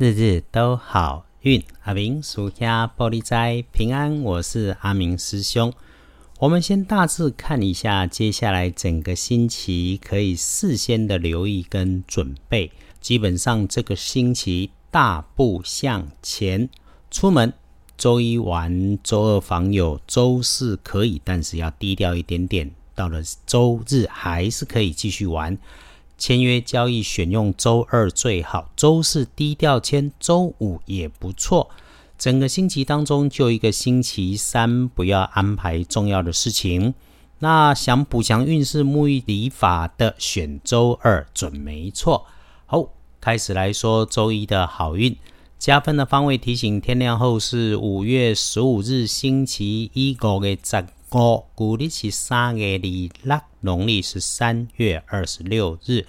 日日都好运。阿明属下玻璃斋平安，我是阿明师兄。我们先大致看一下，接下来整个星期可以事先的留意跟准备。基本上这个星期大步向前，出门周一玩，周二访友，周四可以，但是要低调一点点。到了周日还是可以继续玩。签约交易选用周二最好，周四低调签，周五也不错。整个星期当中，就一个星期三不要安排重要的事情。那想补强运势、沐浴礼法的，选周二准没错。好，开始来说周一的好运加分的方位提醒：天亮后是五月十五日星期一，五月十五，古历是三月二六，农历是三月二十六日。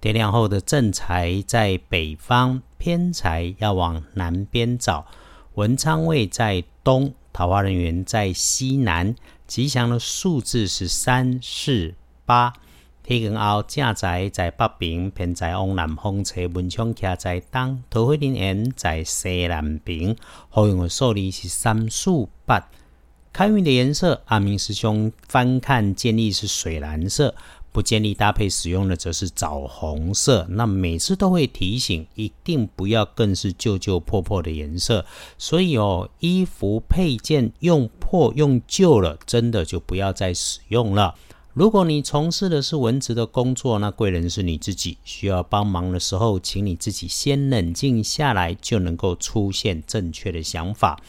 天亮后的正财在北方，偏财要往南边找。文昌位在东，桃花人员在西南。吉祥的数字是三四八。天根后正财在北边，偏财往南方车文昌徛在东，桃花人缘在西南边。好用的数字是三四八。开运的颜色，阿明师兄翻看建议是水蓝色。不建议搭配使用的则是枣红色。那每次都会提醒，一定不要更是旧旧破破的颜色。所以哦，衣服配件用破用旧了，真的就不要再使用了。如果你从事的是文职的工作，那贵人是你自己，需要帮忙的时候，请你自己先冷静下来，就能够出现正确的想法。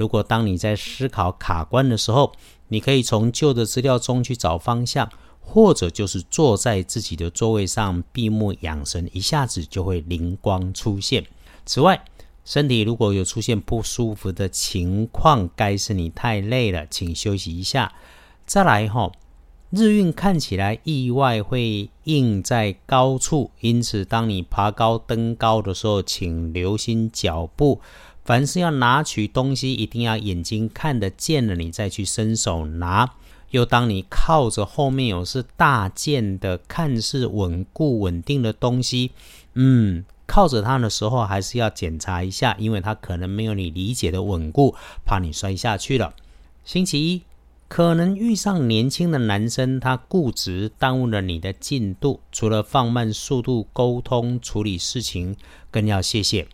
如果当你在思考卡关的时候，你可以从旧的资料中去找方向。或者就是坐在自己的座位上闭目养神，一下子就会灵光出现。此外，身体如果有出现不舒服的情况，该是你太累了，请休息一下。再来哈，日运看起来意外会印在高处，因此当你爬高登高的时候，请留心脚步。凡是要拿取东西，一定要眼睛看得见了，你再去伸手拿。又当你靠着后面有是大件的、看似稳固稳定的东西，嗯，靠着它的时候还是要检查一下，因为它可能没有你理解的稳固，怕你摔下去了。星期一可能遇上年轻的男生，他固执耽误了你的进度，除了放慢速度沟通处理事情，更要谢谢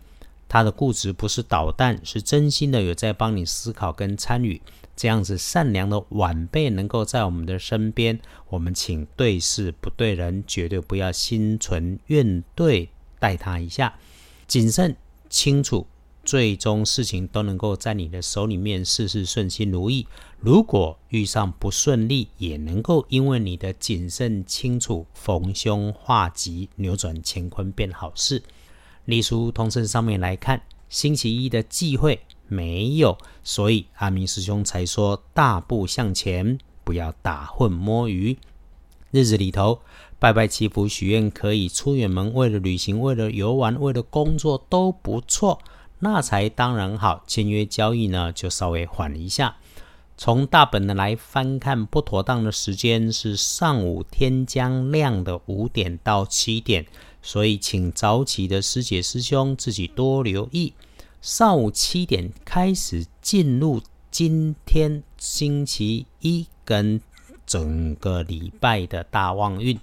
他的固执不是捣蛋，是真心的有在帮你思考跟参与。这样子善良的晚辈能够在我们的身边，我们请对事不对人，绝对不要心存怨怼，待他一下，谨慎清楚，最终事情都能够在你的手里面，事事顺心如意。如果遇上不顺利，也能够因为你的谨慎清楚，逢凶化吉，扭转乾坤变好事。隶书通身上面来看，星期一的忌讳。没有，所以阿明师兄才说大步向前，不要打混摸鱼。日子里头拜拜祈福许愿可以，出远门为了旅行、为了游玩、为了工作都不错，那才当然好。签约交易呢，就稍微缓一下。从大本的来翻看，不妥当的时间是上午天将亮的五点到七点，所以请早起的师姐师兄自己多留意。上午七点开始进入今天星期一跟整个礼拜的大旺运，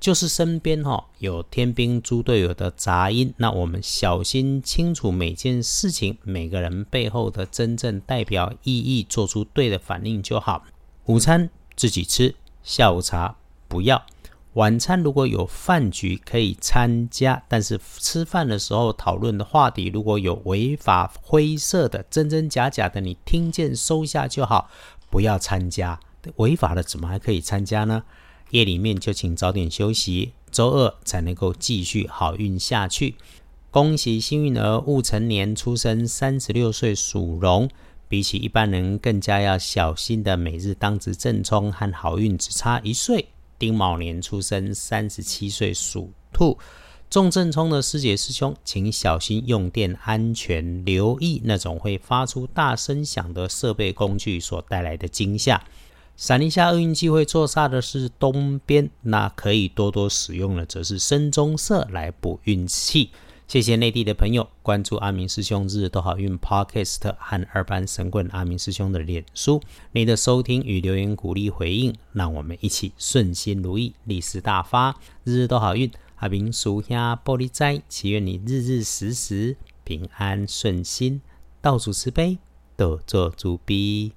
就是身边哈有天兵猪队友的杂音，那我们小心清楚每件事情每个人背后的真正代表意义，做出对的反应就好。午餐自己吃，下午茶不要。晚餐如果有饭局可以参加，但是吃饭的时候讨论的话题如果有违法灰色的真真假假的，你听见收下就好，不要参加。违法的怎么还可以参加呢？夜里面就请早点休息，周二才能够继续好运下去。恭喜幸运儿戊辰年出生，三十六岁属龙，比起一般人更加要小心的每日当值正冲和好运只差一岁。丁卯年出生，三十七岁属兔。重症冲的师姐师兄，请小心用电安全，留意那种会发出大声响的设备工具所带来的惊吓。闪一下厄运机会坐煞的是东边，那可以多多使用的则是深棕色来补运气。谢谢内地的朋友关注阿明师兄日日都好运 Podcast 和二班神棍阿明师兄的脸书，你的收听与留言鼓励回应，让我们一起顺心如意，利市大发，日日都好运。阿明叔下玻璃斋，祈愿你日日时时平安顺心，到处慈悲，多做主逼。